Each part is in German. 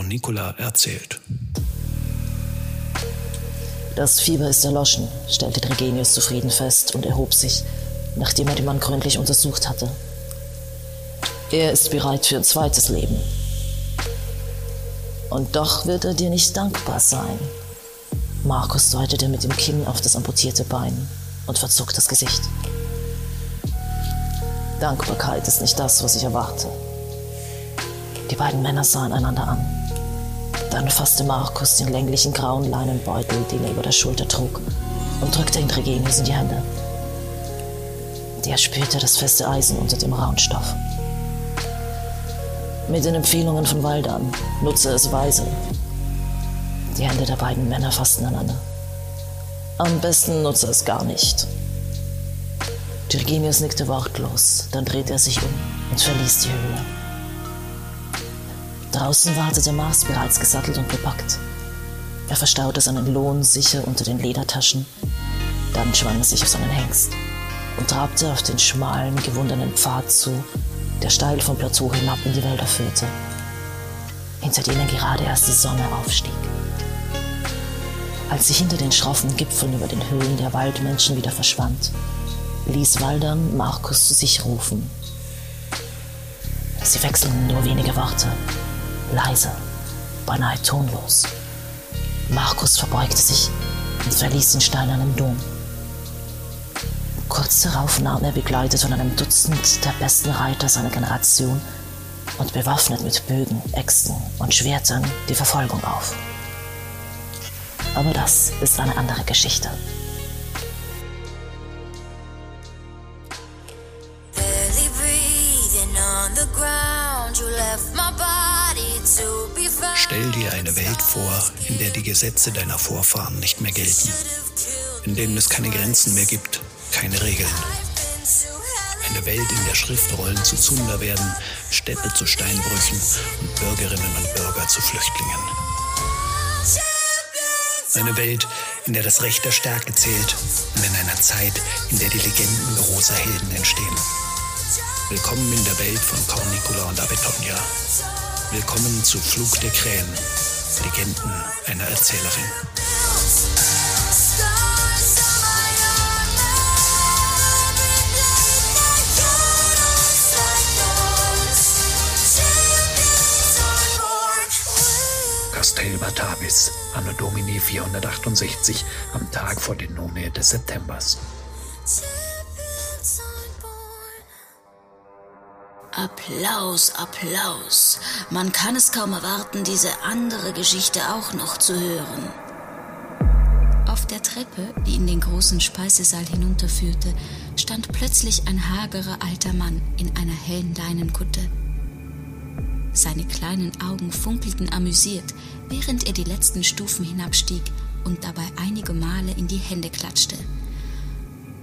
Cornicula erzählt. Das Fieber ist erloschen, stellte Tregenius zufrieden fest und erhob sich, nachdem er den Mann gründlich untersucht hatte. Er ist bereit für ein zweites Leben. Und doch wird er dir nicht dankbar sein. Markus deutete mit dem Kinn auf das amputierte Bein und verzog das Gesicht. Dankbarkeit ist nicht das, was ich erwarte. Die beiden Männer sahen einander an. Dann fasste Markus den länglichen grauen Leinenbeutel, den er über der Schulter trug, und drückte ihn Tregenius in die Hände. Der spürte das feste Eisen unter dem rauen Stoff. Mit den Empfehlungen von Waldan nutze es weise. Die Hände der beiden Männer fassten einander. Am besten nutze es gar nicht. Virginius nickte wortlos, dann drehte er sich um und verließ die Höhle. Draußen wartete Mars bereits gesattelt und bepackt. Er verstaute seinen Lohn sicher unter den Ledertaschen, dann schwang er sich auf seinen Hengst und trabte auf den schmalen, gewundenen Pfad zu, der steil vom Plateau hinab in die Wälder führte, hinter denen gerade erst die Sonne aufstieg. Als sie hinter den schroffen Gipfeln über den Höhlen der Waldmenschen wieder verschwand, ließ Waldern Markus zu sich rufen. Sie wechselten nur wenige Worte, leise, beinahe tonlos. Markus verbeugte sich und verließ den steinernen Dom. Kurz darauf nahm er begleitet von einem Dutzend der besten Reiter seiner Generation und bewaffnet mit Bögen, Äxten und Schwertern die Verfolgung auf. Aber das ist eine andere Geschichte. Stell dir eine Welt vor, in der die Gesetze deiner Vorfahren nicht mehr gelten, in denen es keine Grenzen mehr gibt keine Regeln. Eine Welt, in der Schriftrollen zu Zunder werden, Städte zu Steinbrüchen und Bürgerinnen und Bürger zu Flüchtlingen. Eine Welt, in der das Recht der Stärke zählt und in einer Zeit, in der die Legenden großer Helden entstehen. Willkommen in der Welt von Cornicula und Abetonia. Willkommen zu Flug der Krähen, Legenden einer Erzählerin. Castel Batavis, Anno Domini 468, am Tag vor den None des Septembers. Applaus, Applaus. Man kann es kaum erwarten, diese andere Geschichte auch noch zu hören. Auf der Treppe, die in den großen Speisesaal hinunterführte, stand plötzlich ein hagerer alter Mann in einer hellen Leinenkutte. Seine kleinen Augen funkelten amüsiert, während er die letzten Stufen hinabstieg und dabei einige Male in die Hände klatschte.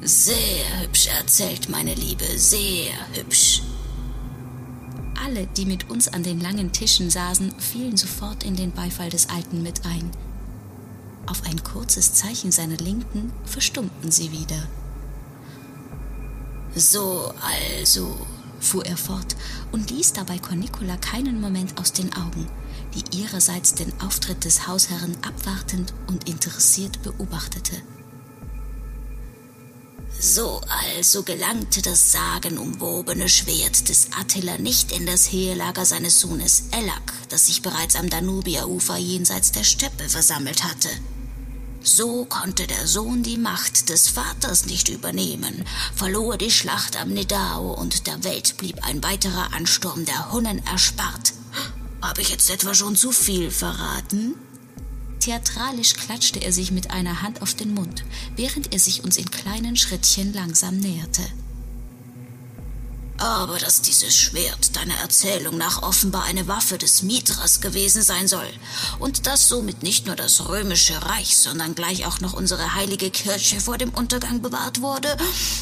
Sehr hübsch erzählt, meine Liebe, sehr hübsch. Alle, die mit uns an den langen Tischen saßen, fielen sofort in den Beifall des Alten mit ein. Auf ein kurzes Zeichen seiner Linken verstummten sie wieder. So also, fuhr er fort und ließ dabei Cornicula keinen Moment aus den Augen, die ihrerseits den Auftritt des Hausherrn abwartend und interessiert beobachtete. So also gelangte das sagenumwobene Schwert des Attila nicht in das Heerlager seines Sohnes Ellak, das sich bereits am Danubierufer jenseits der Steppe versammelt hatte. So konnte der Sohn die Macht des Vaters nicht übernehmen, verlor die Schlacht am Nedao und der Welt blieb ein weiterer Ansturm der Hunnen erspart. Habe ich jetzt etwa schon zu viel verraten? Theatralisch klatschte er sich mit einer Hand auf den Mund, während er sich uns in kleinen Schrittchen langsam näherte. Aber dass dieses Schwert deiner Erzählung nach offenbar eine Waffe des Mithras gewesen sein soll und dass somit nicht nur das römische Reich, sondern gleich auch noch unsere heilige Kirche vor dem Untergang bewahrt wurde,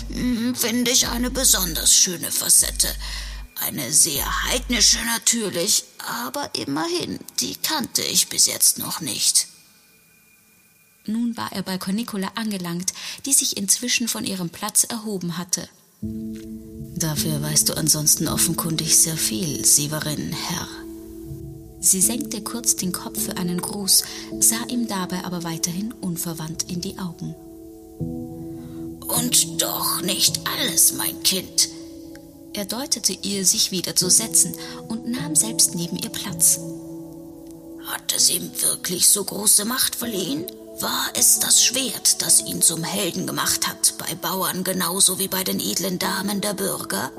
hm, finde ich eine besonders schöne Facette. Eine sehr heidnische natürlich, aber immerhin, die kannte ich bis jetzt noch nicht. Nun war er bei Cornicula angelangt, die sich inzwischen von ihrem Platz erhoben hatte. Dafür weißt du ansonsten offenkundig sehr viel, Severin, Herr. Sie senkte kurz den Kopf für einen Gruß, sah ihm dabei aber weiterhin unverwandt in die Augen. Und doch nicht alles, mein Kind. Er deutete ihr, sich wieder zu setzen und nahm selbst neben ihr Platz. Hat es ihm wirklich so große Macht verliehen? War es das Schwert, das ihn zum Helden gemacht hat, bei Bauern genauso wie bei den edlen Damen der Bürger?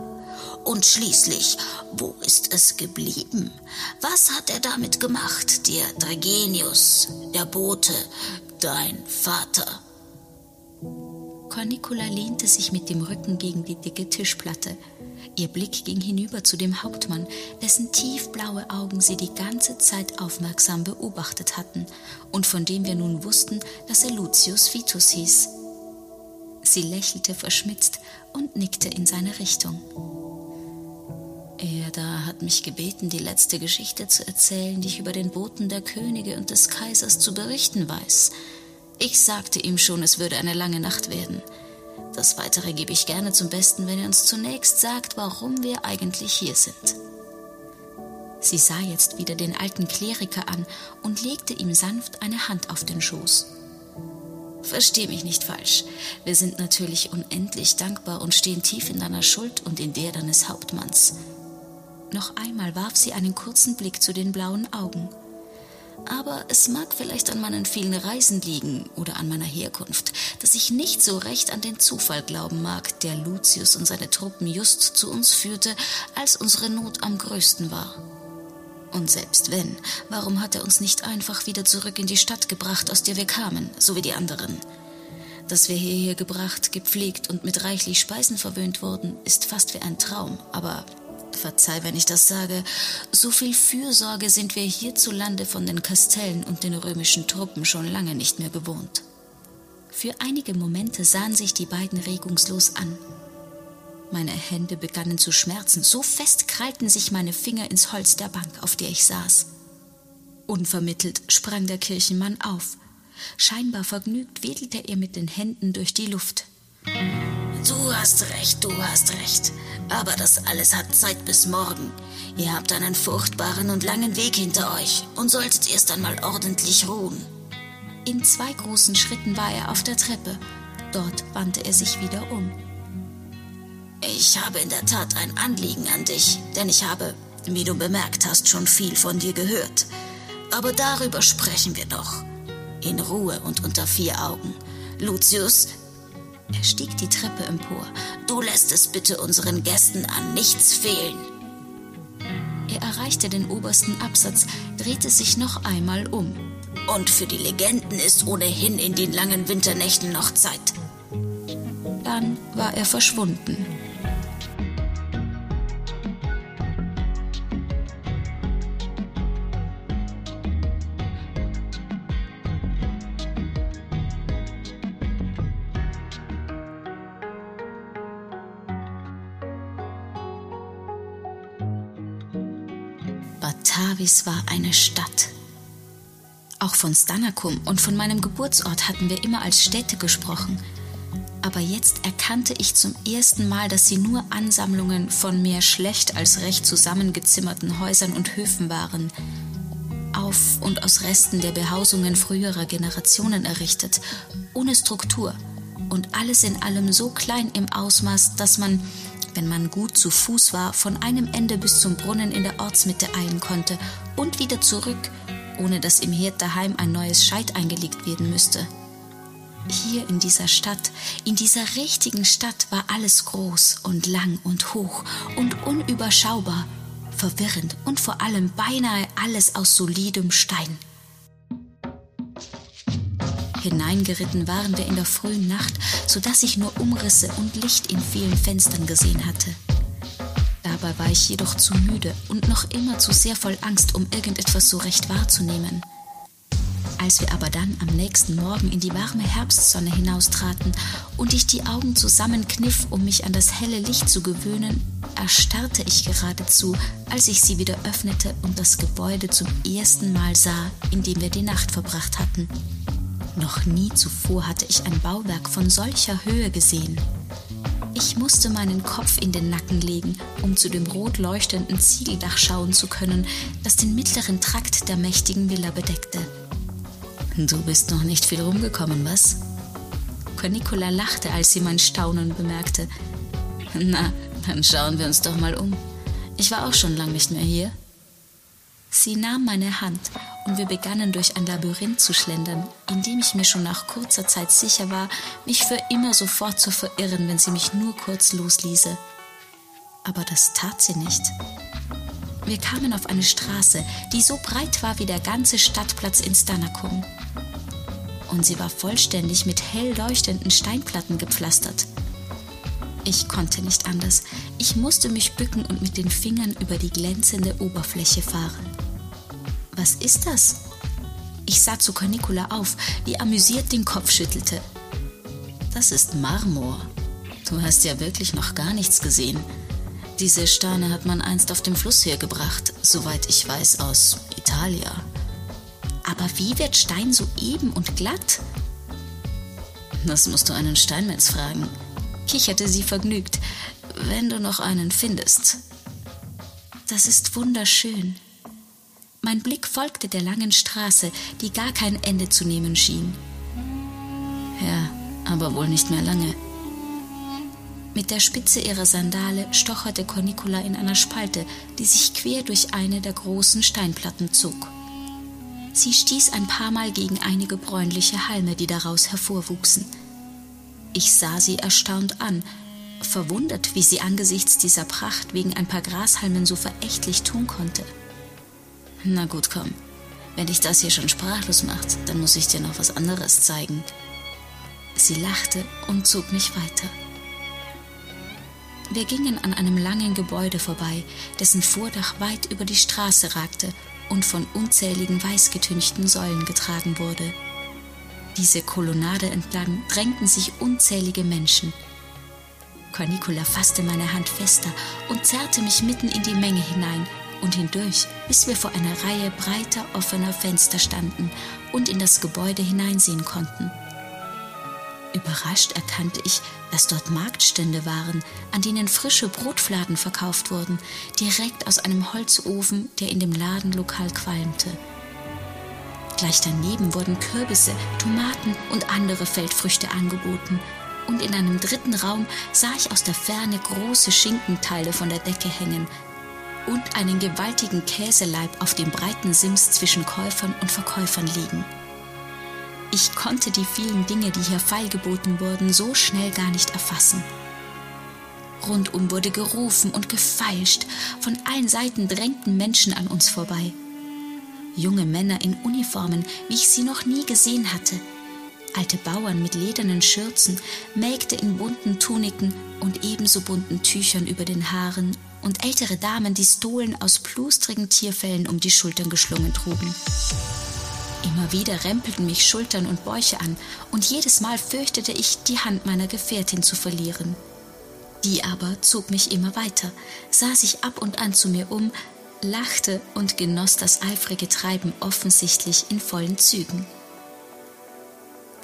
Und schließlich, wo ist es geblieben? Was hat er damit gemacht, der Dregenius, der Bote, dein Vater? Cornicula lehnte sich mit dem Rücken gegen die dicke Tischplatte. Ihr Blick ging hinüber zu dem Hauptmann, dessen tiefblaue Augen sie die ganze Zeit aufmerksam beobachtet hatten und von dem wir nun wussten, dass er Lucius Vitus hieß. Sie lächelte verschmitzt und nickte in seine Richtung. Er da hat mich gebeten, die letzte Geschichte zu erzählen, die ich über den Boten der Könige und des Kaisers zu berichten weiß. Ich sagte ihm schon, es würde eine lange Nacht werden. Das Weitere gebe ich gerne zum Besten, wenn er uns zunächst sagt, warum wir eigentlich hier sind. Sie sah jetzt wieder den alten Kleriker an und legte ihm sanft eine Hand auf den Schoß. Versteh mich nicht falsch. Wir sind natürlich unendlich dankbar und stehen tief in deiner Schuld und in der deines Hauptmanns. Noch einmal warf sie einen kurzen Blick zu den blauen Augen. Aber es mag vielleicht an meinen vielen Reisen liegen oder an meiner Herkunft, dass ich nicht so recht an den Zufall glauben mag, der Lucius und seine Truppen just zu uns führte, als unsere Not am größten war. Und selbst wenn, warum hat er uns nicht einfach wieder zurück in die Stadt gebracht, aus der wir kamen, so wie die anderen? Dass wir hierher gebracht, gepflegt und mit reichlich Speisen verwöhnt wurden, ist fast wie ein Traum, aber verzeih, wenn ich das sage, so viel Fürsorge sind wir hierzulande von den Kastellen und den römischen Truppen schon lange nicht mehr gewohnt. Für einige Momente sahen sich die beiden regungslos an. Meine Hände begannen zu schmerzen, so fest krallten sich meine Finger ins Holz der Bank, auf der ich saß. Unvermittelt sprang der Kirchenmann auf. Scheinbar vergnügt wedelte er mit den Händen durch die Luft. Du hast recht, du hast recht. Aber das alles hat Zeit bis morgen. Ihr habt einen furchtbaren und langen Weg hinter euch und solltet erst einmal ordentlich ruhen. In zwei großen Schritten war er auf der Treppe. Dort wandte er sich wieder um. Ich habe in der Tat ein Anliegen an dich, denn ich habe, wie du bemerkt hast, schon viel von dir gehört. Aber darüber sprechen wir noch. In Ruhe und unter vier Augen. Lucius, er stieg die Treppe empor. Du lässt es bitte unseren Gästen an nichts fehlen. Er erreichte den obersten Absatz, drehte sich noch einmal um. Und für die Legenden ist ohnehin in den langen Winternächten noch Zeit. Dann war er verschwunden. Batavis war eine Stadt. Auch von Stanakum und von meinem Geburtsort hatten wir immer als Städte gesprochen. Aber jetzt erkannte ich zum ersten Mal, dass sie nur Ansammlungen von mehr schlecht als recht zusammengezimmerten Häusern und Höfen waren, auf und aus Resten der Behausungen früherer Generationen errichtet, ohne Struktur und alles in allem so klein im Ausmaß, dass man wenn man gut zu Fuß war, von einem Ende bis zum Brunnen in der Ortsmitte eilen konnte und wieder zurück, ohne dass im Herd daheim ein neues Scheit eingelegt werden müsste. Hier in dieser Stadt, in dieser richtigen Stadt war alles groß und lang und hoch und unüberschaubar, verwirrend und vor allem beinahe alles aus solidem Stein. Hineingeritten waren wir in der frühen Nacht, so dass ich nur Umrisse und Licht in vielen Fenstern gesehen hatte. Dabei war ich jedoch zu müde und noch immer zu sehr voll Angst, um irgendetwas so recht wahrzunehmen. Als wir aber dann am nächsten Morgen in die warme Herbstsonne hinaustraten und ich die Augen zusammenkniff, um mich an das helle Licht zu gewöhnen, erstarrte ich geradezu, als ich sie wieder öffnete und das Gebäude zum ersten Mal sah, in dem wir die Nacht verbracht hatten. Noch nie zuvor hatte ich ein Bauwerk von solcher Höhe gesehen. Ich musste meinen Kopf in den Nacken legen, um zu dem rot leuchtenden Ziegeldach schauen zu können, das den mittleren Trakt der mächtigen Villa bedeckte. Du bist noch nicht viel rumgekommen, was? Cornicola lachte, als sie mein Staunen bemerkte. Na, dann schauen wir uns doch mal um. Ich war auch schon lang nicht mehr hier. Sie nahm meine Hand und wir begannen durch ein Labyrinth zu schlendern, in dem ich mir schon nach kurzer Zeit sicher war, mich für immer sofort zu verirren, wenn sie mich nur kurz losließe. Aber das tat sie nicht. Wir kamen auf eine Straße, die so breit war wie der ganze Stadtplatz in Stanakum. Und sie war vollständig mit hell leuchtenden Steinplatten gepflastert. Ich konnte nicht anders. Ich musste mich bücken und mit den Fingern über die glänzende Oberfläche fahren. Was ist das? Ich sah zu Cornicula auf, die amüsiert den Kopf schüttelte. Das ist Marmor. Du hast ja wirklich noch gar nichts gesehen. Diese Steine hat man einst auf dem Fluss hergebracht, soweit ich weiß, aus Italia. Aber wie wird Stein so eben und glatt? Das musst du einen Steinmetz fragen kicherte sie vergnügt, wenn du noch einen findest. Das ist wunderschön. Mein Blick folgte der langen Straße, die gar kein Ende zu nehmen schien. Ja, aber wohl nicht mehr lange. Mit der Spitze ihrer Sandale stocherte Cornicula in einer Spalte, die sich quer durch eine der großen Steinplatten zog. Sie stieß ein paar Mal gegen einige bräunliche Halme, die daraus hervorwuchsen. Ich sah sie erstaunt an, verwundert, wie sie angesichts dieser Pracht wegen ein paar Grashalmen so verächtlich tun konnte. Na gut, komm. Wenn dich das hier schon sprachlos macht, dann muss ich dir noch was anderes zeigen. Sie lachte und zog mich weiter. Wir gingen an einem langen Gebäude vorbei, dessen Vordach weit über die Straße ragte und von unzähligen weißgetünchten Säulen getragen wurde. Diese Kolonnade entlang drängten sich unzählige Menschen. Cornicula fasste meine Hand fester und zerrte mich mitten in die Menge hinein und hindurch, bis wir vor einer Reihe breiter offener Fenster standen und in das Gebäude hineinsehen konnten. Überrascht erkannte ich, dass dort Marktstände waren, an denen frische Brotfladen verkauft wurden, direkt aus einem Holzofen, der in dem Ladenlokal qualmte. Gleich daneben wurden Kürbisse, Tomaten und andere Feldfrüchte angeboten. Und in einem dritten Raum sah ich aus der Ferne große Schinkenteile von der Decke hängen und einen gewaltigen Käseleib auf dem breiten Sims zwischen Käufern und Verkäufern liegen. Ich konnte die vielen Dinge, die hier feilgeboten wurden, so schnell gar nicht erfassen. Rundum wurde gerufen und gefeilscht, von allen Seiten drängten Menschen an uns vorbei junge Männer in Uniformen, wie ich sie noch nie gesehen hatte, alte Bauern mit ledernen Schürzen, Mägde in bunten Tuniken und ebenso bunten Tüchern über den Haaren und ältere Damen, die Stolen aus plustrigen Tierfellen um die Schultern geschlungen trugen. Immer wieder rempelten mich Schultern und Bäuche an, und jedes Mal fürchtete ich, die Hand meiner Gefährtin zu verlieren. Die aber zog mich immer weiter, sah sich ab und an zu mir um, lachte und genoss das eifrige Treiben offensichtlich in vollen Zügen.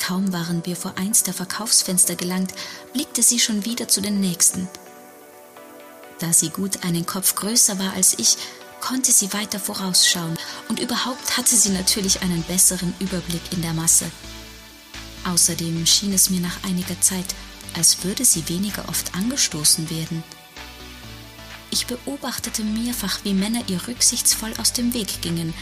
Kaum waren wir vor eins der Verkaufsfenster gelangt, blickte sie schon wieder zu den nächsten. Da sie gut einen Kopf größer war als ich, konnte sie weiter vorausschauen und überhaupt hatte sie natürlich einen besseren Überblick in der Masse. Außerdem schien es mir nach einiger Zeit, als würde sie weniger oft angestoßen werden. Ich beobachtete mehrfach, wie Männer ihr rücksichtsvoll aus dem Weg gingen,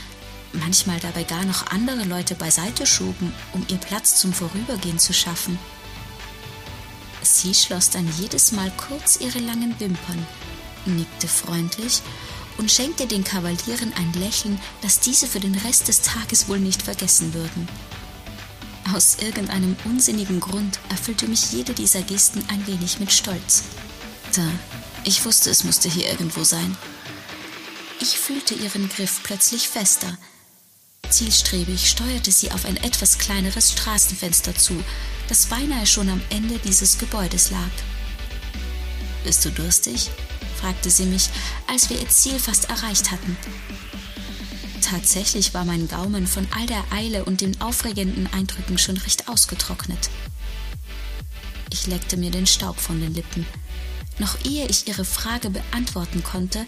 manchmal dabei gar noch andere Leute beiseite schoben, um ihr Platz zum Vorübergehen zu schaffen. Sie schloss dann jedes Mal kurz ihre langen Wimpern, nickte freundlich und schenkte den Kavalieren ein Lächeln, das diese für den Rest des Tages wohl nicht vergessen würden. Aus irgendeinem unsinnigen Grund erfüllte mich jede dieser Gesten ein wenig mit Stolz. Da ich wusste, es musste hier irgendwo sein. Ich fühlte ihren Griff plötzlich fester. Zielstrebig steuerte sie auf ein etwas kleineres Straßenfenster zu, das beinahe schon am Ende dieses Gebäudes lag. Bist du durstig? fragte sie mich, als wir ihr Ziel fast erreicht hatten. Tatsächlich war mein Gaumen von all der Eile und den aufregenden Eindrücken schon recht ausgetrocknet. Ich leckte mir den Staub von den Lippen. Noch ehe ich ihre Frage beantworten konnte,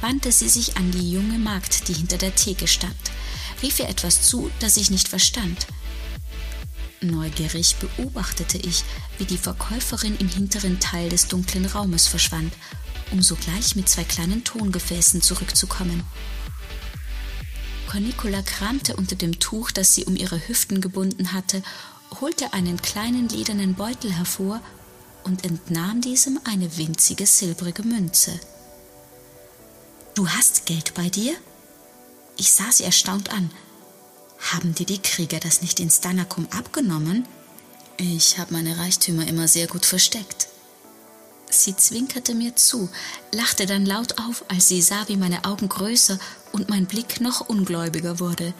wandte sie sich an die junge Magd, die hinter der Theke stand, rief ihr etwas zu, das ich nicht verstand. Neugierig beobachtete ich, wie die Verkäuferin im hinteren Teil des dunklen Raumes verschwand, um sogleich mit zwei kleinen Tongefäßen zurückzukommen. Cornicola kramte unter dem Tuch, das sie um ihre Hüften gebunden hatte, holte einen kleinen ledernen Beutel hervor und entnahm diesem eine winzige silbrige Münze. Du hast Geld bei dir? Ich sah sie erstaunt an. Haben dir die Krieger das nicht in Stanakum abgenommen? Ich habe meine Reichtümer immer sehr gut versteckt. Sie zwinkerte mir zu, lachte dann laut auf, als sie sah, wie meine Augen größer und mein Blick noch ungläubiger wurde.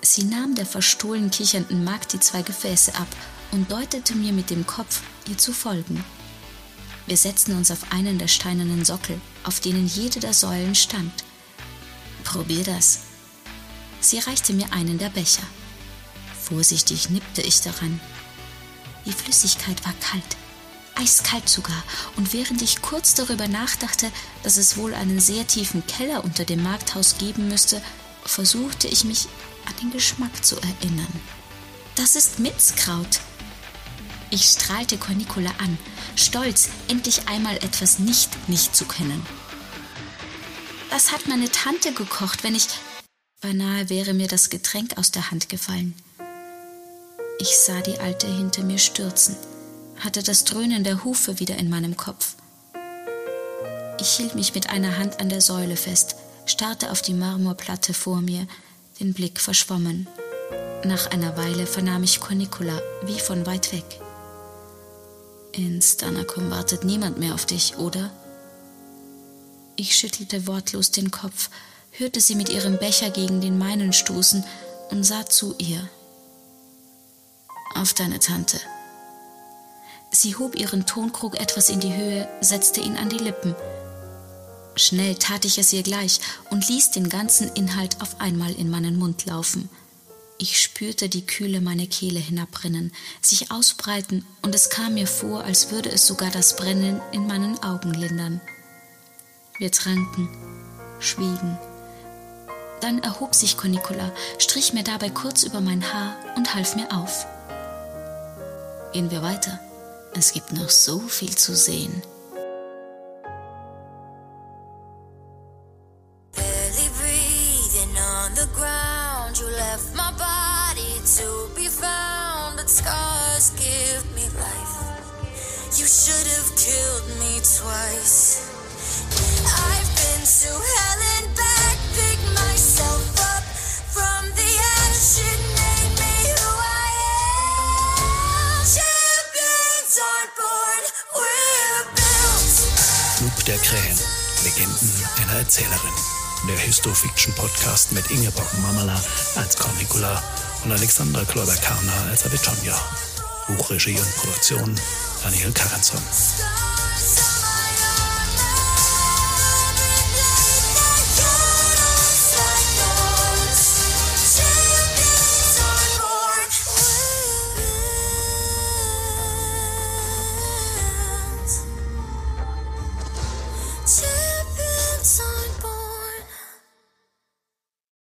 Sie nahm der verstohlen kichernden Magd die zwei Gefäße ab und deutete mir mit dem Kopf, ihr zu folgen. Wir setzten uns auf einen der steinernen Sockel, auf denen jede der Säulen stand. Probier das. Sie reichte mir einen der Becher. Vorsichtig nippte ich daran. Die Flüssigkeit war kalt, eiskalt sogar, und während ich kurz darüber nachdachte, dass es wohl einen sehr tiefen Keller unter dem Markthaus geben müsste, versuchte ich mich an den Geschmack zu erinnern. Das ist Minzkraut. Ich strahlte Cornicola an, stolz, endlich einmal etwas nicht nicht zu kennen. Das hat meine Tante gekocht, wenn ich. Beinahe wäre mir das Getränk aus der Hand gefallen. Ich sah die Alte hinter mir stürzen, hatte das Dröhnen der Hufe wieder in meinem Kopf. Ich hielt mich mit einer Hand an der Säule fest, starrte auf die Marmorplatte vor mir, den Blick verschwommen. Nach einer Weile vernahm ich Cornicola wie von weit weg. In Stanakum wartet niemand mehr auf dich, oder? Ich schüttelte wortlos den Kopf, hörte sie mit ihrem Becher gegen den meinen stoßen und sah zu ihr. Auf deine Tante. Sie hob ihren Tonkrug etwas in die Höhe, setzte ihn an die Lippen. Schnell tat ich es ihr gleich und ließ den ganzen Inhalt auf einmal in meinen Mund laufen. Ich spürte die Kühle meine Kehle hinabrinnen, sich ausbreiten, und es kam mir vor, als würde es sogar das Brennen in meinen Augen lindern. Wir tranken, schwiegen. Dann erhob sich Cornicola, strich mir dabei kurz über mein Haar und half mir auf. Gehen wir weiter. Es gibt noch so viel zu sehen. You should have killed me twice. Der Krähen, Legenden einer Erzählerin. Der Histofiction-Podcast mit Ingeborg Mamala als Cornicula und Alexandra Kläuber-Karner als Abitonja. Buchregie und Produktion Daniel Karenson.